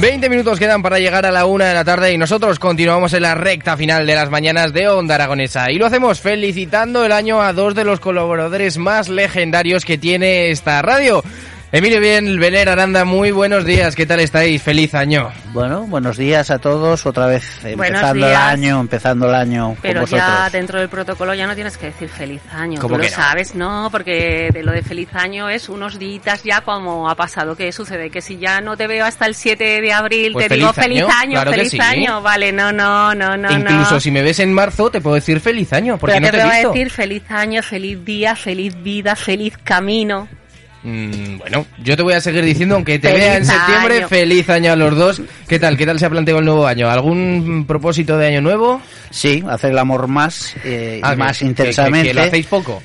20 minutos quedan para llegar a la una de la tarde y nosotros continuamos en la recta final de las mañanas de Onda Aragonesa. Y lo hacemos felicitando el año a dos de los colaboradores más legendarios que tiene esta radio. Emilio Bien, Beler Aranda, muy buenos días, ¿qué tal estáis? Feliz año. Bueno, buenos días a todos, otra vez empezando el año, empezando el año Pero ya dentro del protocolo ya no tienes que decir feliz año, tú lo sabes, ¿no? Porque de lo de feliz año es unos días ya como ha pasado, ¿qué sucede? Que si ya no te veo hasta el 7 de abril, pues te digo feliz año, feliz año, vale, no, no, no, no. Incluso si me ves en marzo te puedo decir feliz año, porque Pero no te, te he voy a decir feliz año, feliz día, feliz vida, feliz camino. Mm, bueno, yo te voy a seguir diciendo, aunque te Feliz vea en septiembre, año. feliz año a los dos. ¿Qué tal? ¿Qué tal se ha planteado el nuevo año? ¿Algún propósito de año nuevo? Sí, hacer el amor más eh, Ah, y más que- que- intensamente. Que, lo hacéis poco.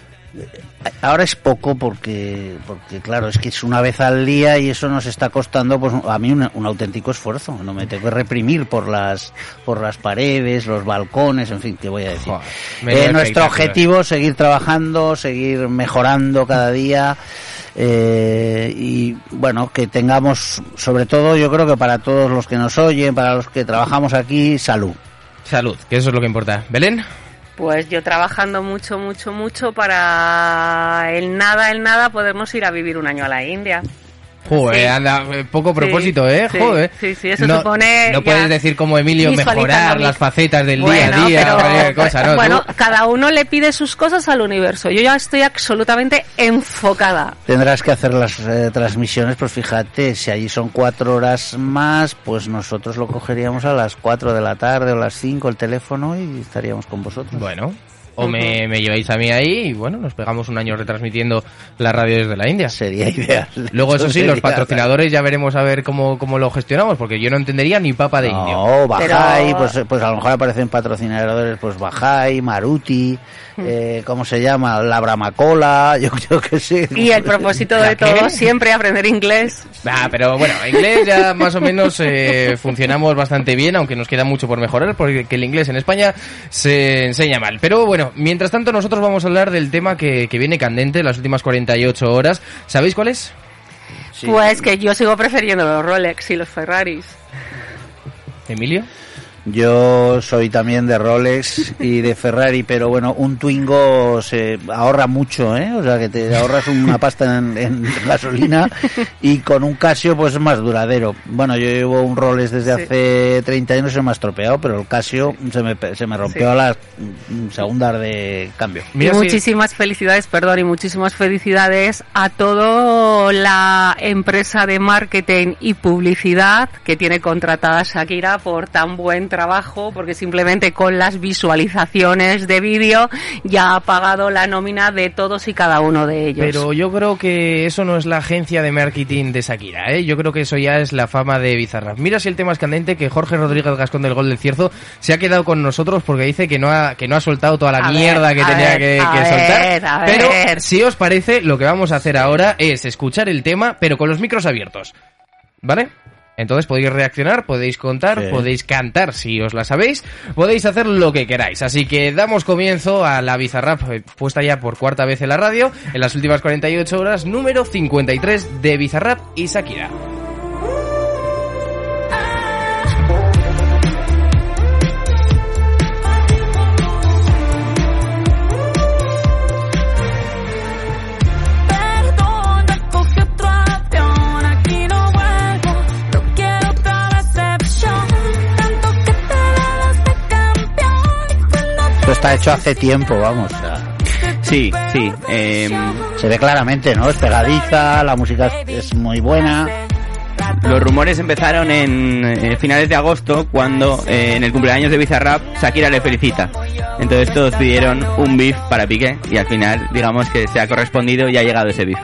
Ahora es poco porque, porque claro, es que es una vez al día y eso nos está costando pues a mí un, un auténtico esfuerzo. No me tengo que reprimir por las por las paredes, los balcones, en fin, ¿qué voy a decir? Joder, Eh, nuestro objetivo es seguir trabajando, seguir mejorando cada día eh, y bueno, que tengamos, sobre todo yo creo que para todos los que nos oyen, para los que trabajamos aquí, salud. Salud, que eso es lo que importa. ¿Belén? Pues yo trabajando mucho, mucho, mucho para el nada, el nada, podemos ir a vivir un año a la India. Joder, Sí. anda, eh, poco propósito, Sí, ¿eh? sí, Joder. sí, sí, eso no, supone No ya puedes decir como Emilio mejorar mi- las facetas del Bueno, día a día, pero- cualquier cosa, ¿no? bueno, Tú- cada uno le pide sus cosas al universo. Yo ya estoy absolutamente enfocada. Tendrás que hacer las eh, transmisiones, pues fíjate, si allí son cuatro horas más, pues nosotros lo cogeríamos a las cuatro de la tarde o las cinco el teléfono y estaríamos con vosotros. Bueno, o me, me lleváis a mí ahí y bueno, nos pegamos un año retransmitiendo la radio desde la India. Sería ideal. Luego, eso sí, los patrocinadores ya veremos a ver cómo, cómo lo gestionamos, porque yo no entendería ni papa de indio. No, Bajai, Pero- pues, pues a lo mejor aparecen patrocinadores, pues Bajai, Maruti, eh, ¿cómo se llama? La Bramacola, yo creo que sí. Y el propósito de ¿La qué? todo siempre aprender inglés. Ah, pero bueno, inglés ya más o menos eh, funcionamos bastante bien, aunque nos queda mucho por mejorar, porque que el inglés en España se enseña mal. Pero bueno, mientras tanto nosotros vamos a hablar del tema que, que viene candente las últimas 48 horas. ¿Sabéis cuál es? Sí. Pues que yo sigo prefiriendo los Rolex y los Ferraris. Emilio. Yo soy también de Rolex y de Ferrari, pero bueno, un Twingo se ahorra mucho, ¿eh? O sea, que te ahorras una pasta en, en gasolina y con un Casio pues es más duradero. Bueno, yo llevo un Rolex desde Sí. hace 30 años, se me ha estropeado, pero el Casio se me, se me rompió Sí. a las segundas de cambio. Mira y si- muchísimas felicidades, perdón, y muchísimas felicidades a toda la empresa de marketing y publicidad que tiene contratada Shakira por tan buen trabajo, porque simplemente con las visualizaciones de vídeo ya ha pagado la nómina de todos y cada uno de ellos. Pero yo creo que eso no es la agencia de marketing de Shakira, ¿eh? Yo creo que eso ya es la fama de Bizarrap. Mira si el tema es candente que Jorge Rodríguez Gascón del Gol del Cierzo se ha quedado con nosotros porque dice que no ha, que no ha soltado toda la A ver, mierda que tenía ver, que, a que ver, soltar. Pero si os parece, lo que vamos a hacer ahora es escuchar el tema, pero con los micros abiertos. ¿Vale? Entonces podéis reaccionar, podéis contar, Sí. podéis cantar si os la sabéis, podéis hacer lo que queráis. Así que damos comienzo a la Bizarrap eh, puesta ya por cuarta vez en la radio, en las últimas 48 horas, número 53 de Bizarrap y Shakira. Está hecho hace tiempo, vamos. o sea, Sí, sí. eh, se ve claramente, ¿no? Es pegadiza, la música es muy buena. los rumores empezaron en eh, finales de agosto cuando eh, en el cumpleaños de Bizarrap Shakira le felicita. Entonces todos pidieron un beef para Piqué y al final digamos que se ha correspondido y ha llegado ese beef.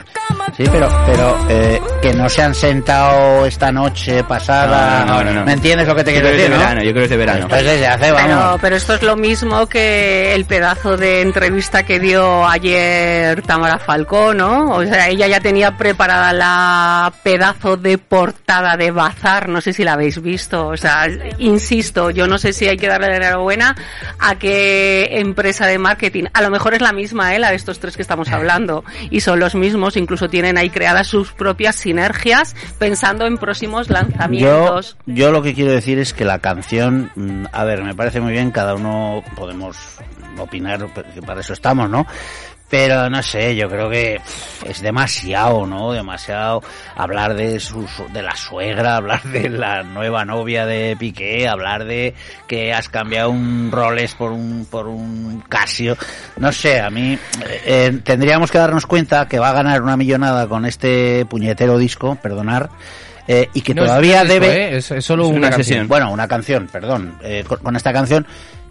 Sí, pero, pero eh, que no se han sentado esta noche pasada. No, no, no, no. ¿Me entiendes lo que te Yo quiero decir? de no? verano, yo creo que es de verano. Esto es desde hace, Pero, vamos. pero esto es lo mismo que el pedazo de entrevista que dio ayer Tamara Falcó, ¿no? O sea, ella ya tenía preparada la pedazo de portada de Bazar, no sé si la habéis visto. O sea, insisto, yo no sé si hay que darle la enhorabuena a qué empresa de marketing. A lo mejor es la misma, ¿eh? La de estos tres que estamos hablando. Y son los mismos, incluso tienen ahí creadas sus propias sinergias pensando en próximos Yo, lanzamientos. yo lo que quiero decir es que la canción, mm, a ver, me parece muy bien, cada uno podemos opinar, para eso estamos, ¿no? Pero no sé, yo creo que es demasiado, ¿no? Demasiado hablar de su, su- de la suegra, hablar de la nueva novia de Piqué, hablar de que has cambiado un Rolex por un por un Casio. No sé, a mí eh, tendríamos que darnos cuenta que va a ganar una millonada con este puñetero disco, perdonar. eh, y que No, es todavía disco, debe ¿eh? Es, es solo Es una, una canción. sesión. bueno, una canción, perdón, eh, con, con esta canción,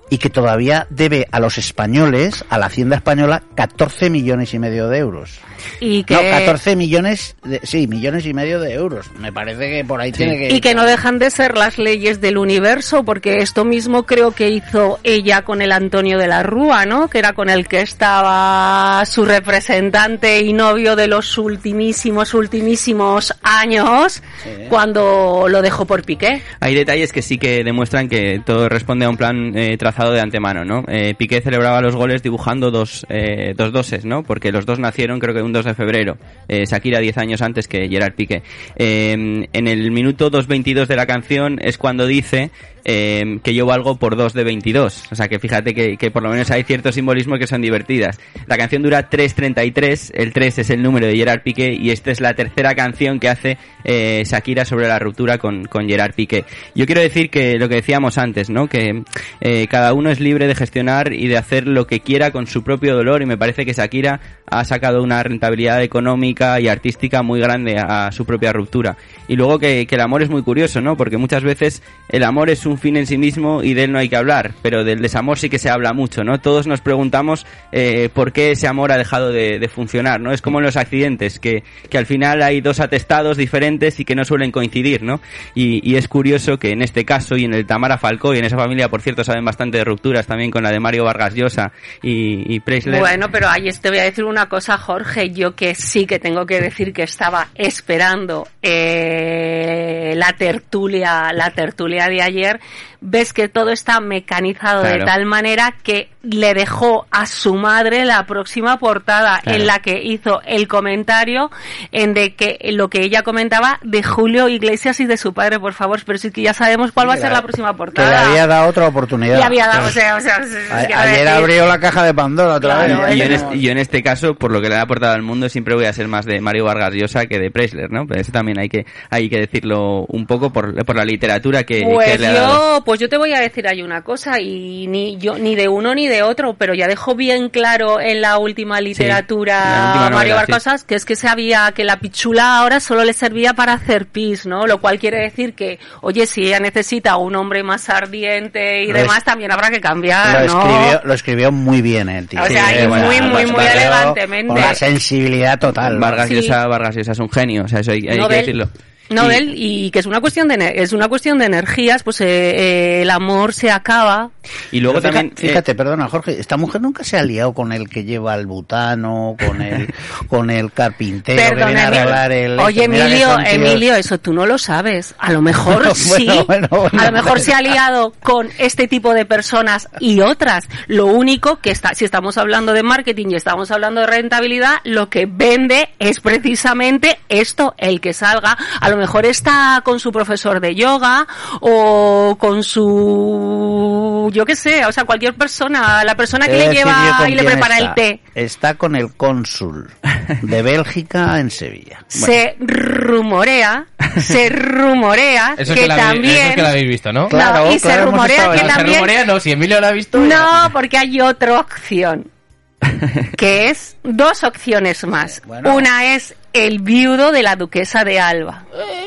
y que todavía debe a los españoles, a la Hacienda Española, 14 millones y medio de euros. Y que... No, 14 millones, de, sí, millones y medio de euros. Me parece que por ahí tiene que... Y que no dejan de ser las leyes del universo, porque esto mismo creo que hizo ella con el Antonio de la Rúa, ¿no? Que era con el que estaba su representante y novio de los ultimísimos, ultimísimos años, cuando lo dejó por Piqué. Hay detalles que sí que demuestran que todo responde a un plan eh, trazado de antemano, ¿no? Eh, Piqué celebraba los goles dibujando dos, eh, dos doses, ¿no? Porque los dos nacieron creo que un 2 de febrero. Eh, Shakira 10 años antes que Gerard Piqué. Eh, en el minuto 2.22 de la canción es cuando dice eh, que yo valgo por 2 de 22. O sea que fíjate que, por lo menos hay ciertos simbolismos que son divertidas. La canción dura 3.33, el 3 es el número de Gerard Piqué y esta es la tercera canción que hace eh, Shakira sobre la ruptura con, Gerard Piqué. Yo quiero decir que lo que decíamos antes, ¿no? Que cada uno es libre de gestionar y de hacer lo que quiera con su propio dolor y me parece que Shakira ha sacado una rentabilidad económica y artística muy grande a, su propia ruptura. Y luego que, el amor es muy curioso, ¿no? Porque muchas veces el amor es un fin en sí mismo y de él no hay que hablar, pero del desamor sí que se habla mucho, ¿no? Todos nos preguntamos eh, por qué ese amor ha dejado de, de funcionar, ¿no? Es como en los accidentes, que, que al final hay dos atestados diferentes y que no suelen coincidir, ¿no? Y, y es curioso que en este caso y en el Tamara Falcó y en esa familia, por cierto, saben bastante de rupturas también con la de Mario Vargas Llosa y, y Preisler. Bueno, pero ahí te voy a decir una cosa, Jorge. Yo que sí que tengo que decir que estaba esperando eh, la tertulia, la tertulia de ayer. Ves que todo está mecanizado de tal manera que le dejó a su madre la próxima portada Claro. en la que hizo el comentario en de que lo que ella comentaba de Julio Iglesias y de su padre, por favor, pero sí que ya sabemos cuál va a ser la próxima Que le portada. había dado otra oportunidad. Y había dado, o sea, o sea, A- ayer decir- abrió la caja de Pandora otra Claro, vez. y, yo en es- este, yo en este caso, por lo que le ha aportado al mundo, siempre voy a ser más de Mario Vargas Llosa que de Preisler, ¿no? Pero eso también hay que, hay que decirlo un poco por, por la literatura que, que Pues le ha dado. yo, pues yo te voy a decir ahí una cosa y ni yo ni de uno ni de otro, pero ya dejó bien claro en la última literatura en la última Mario novela, Barcosas que es que sabía que la pichula ahora solo le servía para hacer pis, ¿no? Lo cual quiere decir que, oye, si ella necesita un hombre más ardiente y Lo es- demás, también habrá que Lo cambiar, ¿no? escribió, lo escribió muy bien el tío. O sea, y muy, bueno, muy, lo muy elegantemente. Con la sensibilidad total. Vargas Sí. Llosa, Vargas Llosa es un genio, o sea, eso hay, hay que decirlo. Nobel y que es una cuestión de es una cuestión de energías, pues eh, eh, el amor se acaba. Y luego Pero también... eh, Fíjate, perdona, Jorge, esta mujer nunca se ha liado con el que lleva el butano, con el, con el carpintero que viene a arreglar el... Oye, Emilio, Emilio, eso tú no lo sabes. A lo mejor Bueno, sí. bueno, bueno, a lo mejor se ha liado con este tipo de personas y otras. Lo único que está, si estamos hablando de marketing y estamos hablando de rentabilidad, lo que vende es precisamente esto, el que salga. A lo mejor está con su profesor de yoga o con su, yo qué sé, o sea, cualquier persona, la persona que le lleva y le prepara está. el té. Está con el cónsul de Bélgica en Sevilla. se rumorea, se rumorea Eso que la, también eso es que la habéis visto, ¿no? Claro, no, y se claro, hemos rumorea que No, se también rumorea, no, si Emilio lo ha visto... no, porque hay otra opción que es dos opciones más. Bueno. Una es el viudo de la duquesa de Alba.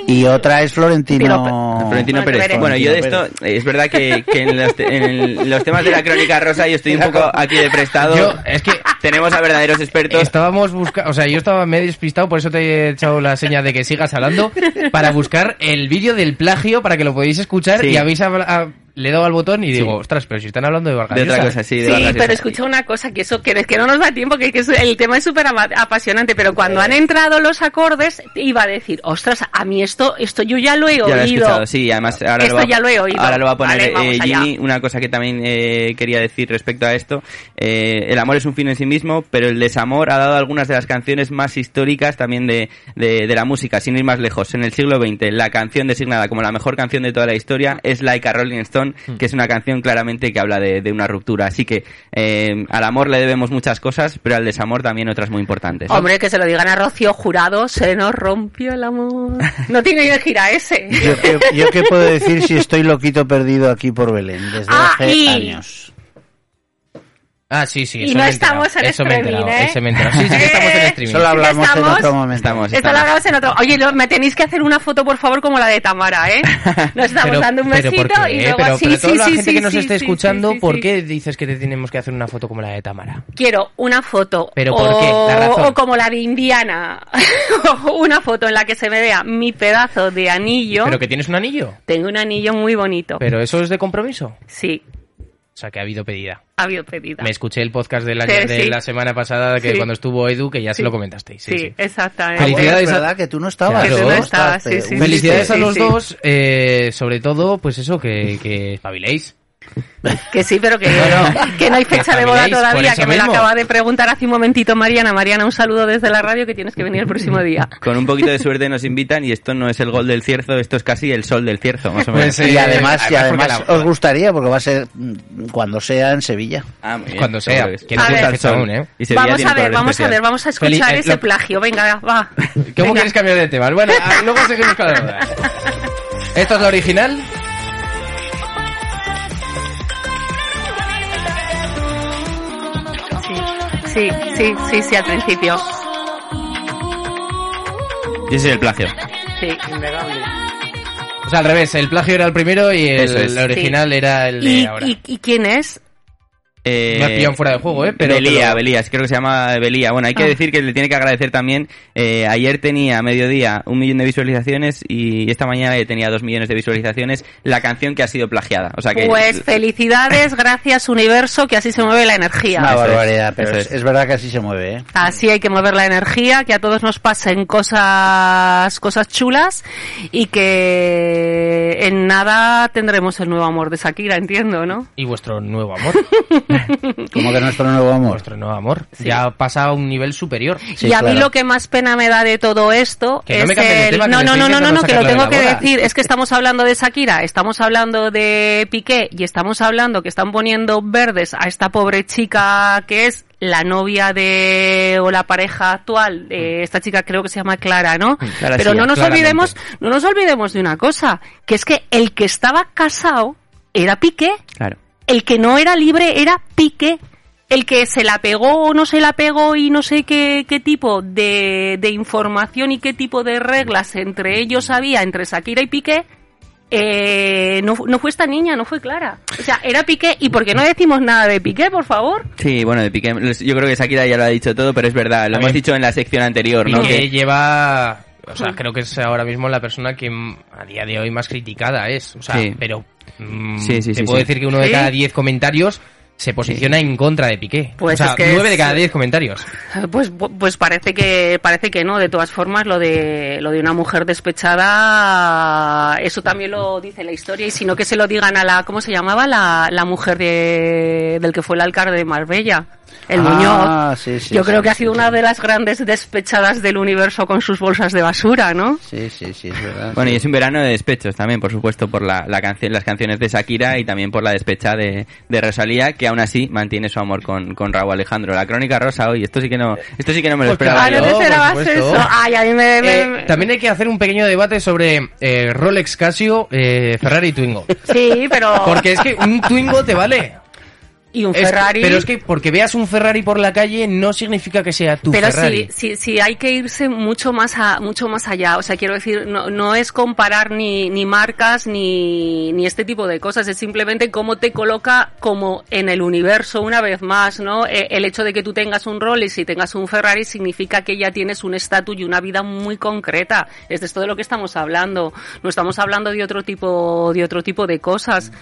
Y otra es Florentino... Pero- Florentino Bueno, Pérez. Bueno, yo de esto, es verdad que, que en, los, te- en el- los temas de la crónica rosa yo estoy un poco aquí de prestado. Yo, es que tenemos a verdaderos expertos. Estábamos buscando, o sea, yo estaba medio despistado, por eso te he echado la señal de que sigas hablando, para buscar el vídeo del plagio para que lo podáis escuchar Sí. y habéis habla- a- le he dado al botón y digo, Sí. ostras, pero si están hablando de Vargas De otra Llosa". cosa, sí. De Sí, Vargas pero escucha una cosa, que eso que, que no nos da tiempo, que, que es- el tema es súper apasionante, pero cuando han entrado los acordes, iba a decir, ostras, a mí esto, esto yo ya lo he Ya lo he oído. escuchado, sí, además ahora Esto lo va, ya lo he oído. Ahora lo va a poner Vale, eh. Jimmy. Una cosa que también eh, quería decir respecto a esto, eh, el amor es un fin en sí mismo, pero el desamor ha dado algunas de las canciones más históricas también de, de, de la música, sin ir más lejos. En el siglo XX, la canción designada como la mejor canción de toda la historia es Like a Rolling Stone, Hmm. que es una canción claramente que habla de, de una ruptura. Así que eh, al amor le debemos muchas cosas, pero al desamor también otras muy importantes. Hombre, que se lo digan a Rocío Jurado, se nos rompió el amor. No tiene de gira ese. Yo qué, yo qué puedo decir si estoy loquito perdido aquí por Belén desde Ah, hace y- años. Ah, sí, sí. Y eso no me estamos en Eso streaming, ¿eh? eso me. Sí, sí que estamos en streaming. Solo hablamos en estamos- otro momento. Estamos, Esto lo estamos. hablamos en otro. Oye, lo- me tenéis que hacer una foto, por favor, como la de Tamara, ¿eh? Nos estamos Pero- dando un besito y luego pero, sí, pero sí, toda la sí, gente sí, que nos sí, esté sí, escuchando, sí, ¿por qué dices que te tenemos que hacer una foto como la de Tamara? Quiero una foto. ¿Pero o, por qué? La razón. o como la de Indiana. una foto en la que se me vea mi pedazo de anillo. ¿Pero que tienes un anillo? Tengo un anillo muy bonito. ¿Pero eso es de compromiso? Sí, O sea, que ha habido pedida. ha habido pedida. Me escuché el podcast de la, Sí, de sí. la semana pasada que Sí. cuando estuvo Edu, que ya se lo comentasteis. Sí, Sí, sí. exactamente. Felicidades es a- verdad que tú no estabas. Que tú no estabas, sí, eh, sí. Felicidades a los sí. dos, eh, sobre todo, pues eso, que, que espabiléis. Que sí, pero que No, que no hay que fecha de boda todavía, que me lo mismo. acaba de preguntar hace un momentito Mariana. Mariana, un saludo desde la radio que tienes que venir el próximo día. Con un poquito de suerte nos invitan y esto no es el gol del cierzo, esto es casi el sol del cierzo, más o menos. Pues, Y además, y además además porque la- os gustaría, porque va a ser cuando sea en Sevilla. Ah, muy bien, Cuando sea, que sí. no A ver. fecha aún, ¿eh? Y Sevilla Vamos a ver, vamos a especial. ver, vamos a escuchar eh, ese lo- plagio. Venga, va. ¿Cómo Venga. quieres cambiar de tema? Bueno, ah, luego seguimos con la boda. ¿Esto es la original? Sí, sí, sí, sí, al principio. Y ese es el plagio. Sí. O sea, al revés, el plagio era el primero y el, Eso es. el original era el de ¿Y, ahora. y, y quién es? Eh, Me has pillado fuera de juego, ¿eh? Pero, Belía, pero- Belía, creo que se llama Belía. Bueno, hay que Ah. decir que le tiene que agradecer también. eh, ayer tenía a mediodía un millón de visualizaciones y esta mañana tenía dos millones de visualizaciones la canción que ha sido plagiada. O sea que Pues felicidades, gracias universo, que así se mueve la energía. Una es, barbaridad, pero es verdad que así se mueve, ¿eh? Así hay que mover la energía, que a todos nos pasen cosas, cosas chulas y que en nada tendremos el nuevo amor de Shakira, entiendo, ¿no? Y vuestro nuevo amor. Como que nuestro nuevo amor. vuestro nuevo amor. Ya pasa a un nivel superior. Sí, y a mí claro. lo que más pena me da de todo esto Que no es de el... tema, que no, me no, no, no, no, no, que lo tengo que boda. decir. Es que estamos hablando de Shakira, estamos hablando de Piqué y estamos hablando que están poniendo verdes a esta pobre chica que es la novia de o la pareja actual de esta chica creo que se llama Clara, ¿no? Clara Pero Silla, no nos claramente. olvidemos, no nos olvidemos de una cosa, que es que el que estaba casado era Piqué Claro. El que no era libre era Piqué. El que se la pegó o no se la pegó y no sé qué, qué tipo de, de información y qué tipo de reglas entre ellos había, entre Shakira y Piqué, eh, no, no fue esta niña, no fue Clara. O sea, era Piqué. ¿Y por qué no decimos nada de Piqué, por favor? Sí, bueno, de Piqué, yo creo que Shakira ya lo ha dicho todo, pero es verdad, lo hemos dicho en la sección anterior, ¿no? Que- lleva... O sea, creo que es ahora mismo la persona que a día de hoy más criticada es. O sea, Sí. pero... mm, Sí, sí, te sí, puedo sí. decir que uno de cada diez comentarios se posiciona en contra de Piqué. Pues o sea, es que nueve de cada diez comentarios. Pues, pues parece que parece que no. De todas formas, lo de lo de una mujer despechada, eso también lo dice la historia. Y si no que se lo digan a la, ¿cómo se llamaba? La, la mujer de, del que fue el alcalde de Marbella, el Ah, Muñoz. sí, sí, Yo sí, creo que ha sido sí. una de las grandes despechadas del universo con sus bolsas de basura, ¿no? Sí, sí, sí, es verdad. Bueno, sí. y es un verano de despechos también, por supuesto, por la, la canción, las canciones de Shakira y también por la despecha de, de Rosalía, que aún así mantiene su amor con, con Raúl Alejandro. La crónica rosa hoy, esto sí que no, esto sí que no me lo Pues esperaba Ah, yo. por eso. Ay, a mí me... me- Eh, también hay que hacer un pequeño debate sobre eh, Rolex Casio, eh, Ferrari y Twingo. Sí, pero... Porque es que un Twingo te vale. Y un Es que- Ferrari. pero es que porque veas un Ferrari por la calle no significa que sea tu pero Ferrari. sí, sí, sí, hay que irse mucho más a, mucho más allá. O sea, quiero decir, no, no es comparar ni, ni marcas ni, ni este tipo de cosas. Es simplemente cómo te coloca como en el universo una vez más, ¿no? Eh, el hecho de que tú tengas un Rolex y tengas un Ferrari significa que ya tienes un estatus y una vida muy concreta. Es de esto de lo que estamos hablando. No estamos hablando de otro tipo, de otro tipo de cosas.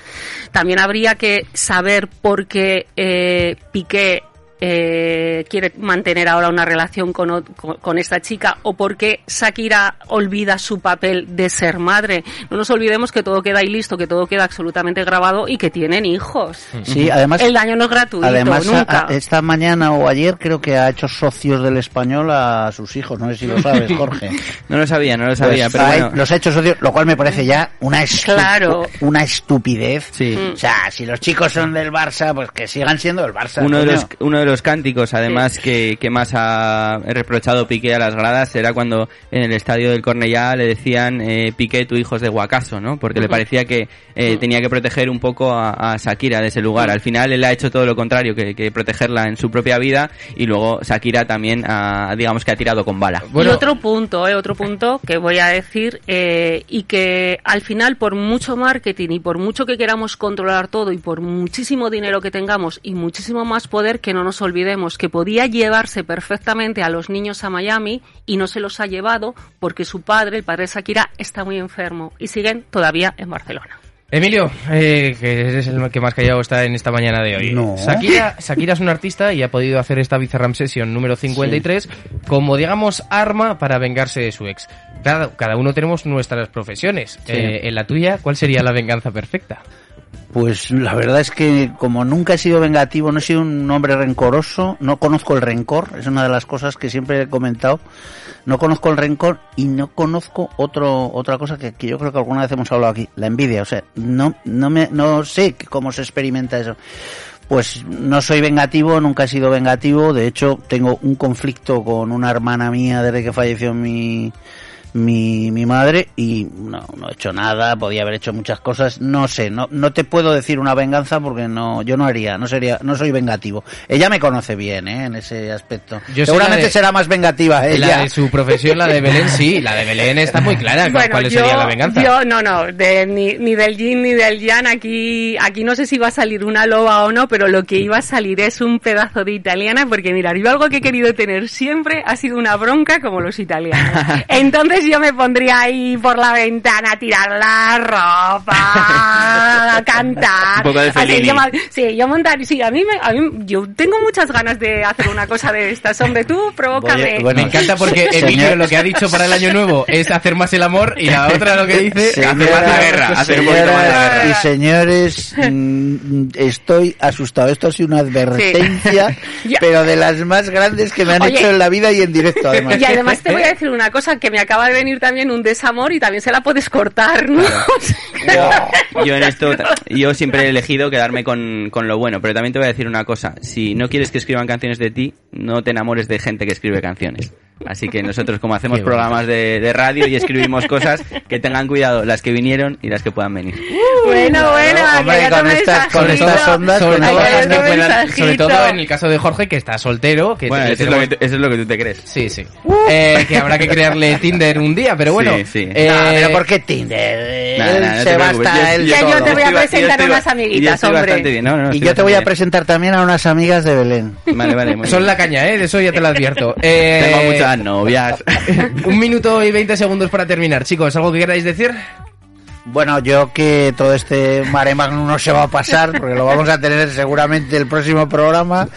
También habría que saber por qué eh, Piqué eh, quiere mantener ahora una relación con, con, con esta chica o por qué Shakira olvida su papel de ser madre. No nos olvidemos que todo queda ahí listo, que todo queda absolutamente grabado y que tienen hijos. Sí, además, El daño no es gratuito, además nunca. a- a- esta mañana o ayer creo que ha hecho socios del español a sus hijos. No sé si lo sabes, Jorge. No lo sabía, no lo sabía, Pues pero hay- bueno. los ha hecho socios, lo cual me parece ya una, estu- Claro. una estupidez. Sí. O sea, si los chicos son del Barça, pues que sigan siendo del Barça. Uno de, los, uno de los cánticos, además, que, que más ha reprochado Piqué a las gradas era cuando en el estadio del Cornellá le decían eh, Piqué, tu hijo es de Guacaso, ¿no? Porque le parecía que eh, tenía que proteger un poco a, a Shakira de ese lugar. Al final él ha hecho todo lo contrario, que, que protegerla en su propia vida y luego Shakira también, ha, digamos que ha tirado con bala. Bueno, y otro punto, eh, otro punto que voy a decir, eh, y que al final, por mucho marketing y por mucho que queramos controlar todo y por muchísimo dinero que tengamos y muchísimo más poder, que no nos olvidemos que podía llevarse perfectamente a los niños a Miami y no se los ha llevado porque su padre, el padre de Shakira, está muy enfermo y siguen todavía en Barcelona. Emilio, eh, que eres el que más callado está en esta mañana de hoy. No. Shakira, Shakira es una artista y ha podido hacer esta Bizarram Session número 53 como, digamos, arma para vengarse de su ex. Cada, cada uno tenemos nuestras profesiones. Eh, en la tuya, ¿cuál sería la venganza perfecta? Pues la verdad es que como nunca he sido vengativo, no he sido un hombre rencoroso, no conozco el rencor, es una de las cosas que siempre he comentado. No conozco el rencor y no conozco otro otra cosa que, que yo creo que alguna vez hemos hablado aquí, la envidia, o sea, no no me no sé cómo se experimenta eso. Pues no soy vengativo, nunca he sido vengativo, de hecho tengo un conflicto con una hermana mía desde que falleció mi mi, mi madre y no, no he hecho nada, podía haber hecho muchas cosas, no sé, no, no te puedo decir una venganza porque no, yo no haría, no sería, no soy vengativo. Ella me conoce bien, ¿eh? en ese aspecto. Yo Seguramente de- será más vengativa ella. La de su profesión, la de Belén, sí. La de Belén está muy clara. ¿Cuál- ¿Cuál yo, sería la venganza? yo no, no, de- ni, ni del yin ni del yang, aquí, aquí no sé si va a salir una loba o no, pero lo que iba a salir es un pedazo de italiana, porque mirad, yo algo que he querido tener siempre ha sido una bronca como los italianos. Entonces yo me pondría ahí por la ventana a tirar la ropa, a cantar. Un poco de Así, Fellini. yo, ma- sí, yo montar, sí, a mí, me, a mí, yo tengo muchas ganas de hacer una cosa de estas, hombre, tú provócame. Bueno, Me encanta porque Señor- Emilio lo que ha dicho para el año nuevo es hacer más el amor y la otra lo que dice hacer más la guerra. hacer un más señoras guerra. y señores, mm, estoy asustado. Esto ha sido una advertencia, pero de las más grandes que me han Oye. hecho en la vida y en directo, además. Y además te voy a decir una cosa, que me acaba de venir también un desamor y también se la puedes cortar, ¿no? Yo en esto, yo siempre he elegido quedarme con, con lo bueno, pero también te voy a decir una cosa, si no quieres que escriban canciones de ti, no te enamores de gente que escribe canciones. Así que nosotros como hacemos Qué programas de, de radio y escribimos cosas, que tengan cuidado las que vinieron y las que puedan venir. bueno, bueno, Hombre, con estas- con estas ondas, sobre, todo, otro sobre- todo en el caso de Jorge, que está soltero. Que Bueno, eso es, lo tenemos- que, tú- eso es lo que tú te crees. Sí, sí. Eh, que habrá que crearle Tinder un día, pero bueno. Sí, sí. eh, No, pero ¿por qué Tinder? Nah, nah, no se basta él Ya yo solo. te voy a presentar yo estoy unas amiguitas, yo hombre. no, no, Y yo te voy a presentar también a unas amigas de Belén. Vale, vale, Son la caña, ¿eh? De eso ya te lo advierto. Eh, Tengo muchas novias. Un minuto y 20 segundos para terminar. Chicos, ¿algo que queráis decir? Bueno, yo que todo este mare magnum no se va a pasar, porque lo vamos a tener seguramente el próximo programa,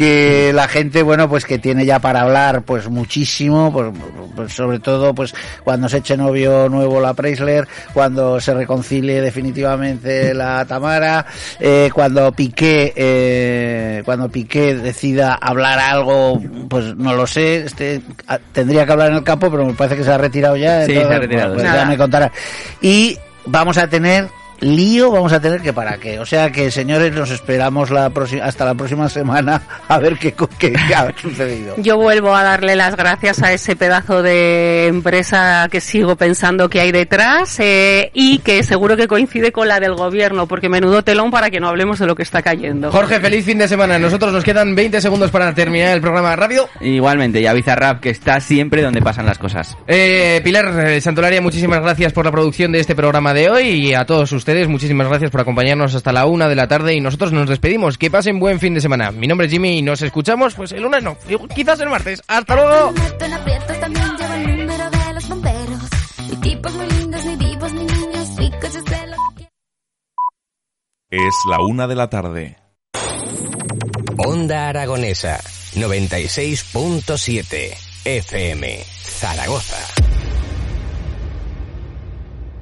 que la gente, bueno, pues que tiene ya para hablar, pues muchísimo, pues, pues sobre todo, pues cuando se eche novio nuevo la Preisler, cuando se reconcilie definitivamente la Tamara, eh, cuando Piqué, eh, cuando Piqué decida hablar algo, pues no lo sé, este a- tendría que hablar en el campo, pero me parece que se ha retirado ya. Sí, entonces, se ha retirado, pues ya me contará. Y vamos a tener lío vamos a tener que para qué. O sea que, señores, nos esperamos la próxima, hasta la próxima semana a ver qué, co- qué- qué ha sucedido. Yo vuelvo a darle las gracias a ese pedazo de empresa que sigo pensando que hay detrás eh, y que seguro que coincide con la del gobierno, porque menudo telón para que no hablemos de lo que está cayendo. Jorge, feliz fin de semana. Nosotros nos quedan 20 segundos para terminar el programa rápido. Igualmente, y a Bizarrap, que está siempre donde pasan las cosas. Eh, Pilar eh, Santolaria, muchísimas gracias por la producción de este programa de hoy y a todos ustedes, muchísimas gracias por acompañarnos hasta la una de la tarde y nosotros nos despedimos. Que pasen buen fin de semana. Mi nombre es Jimmy y nos escuchamos pues el lunes no, quizás el martes. ¡Hasta luego! Es la una de la tarde. Onda Aragonesa 96.7 FM Zaragoza.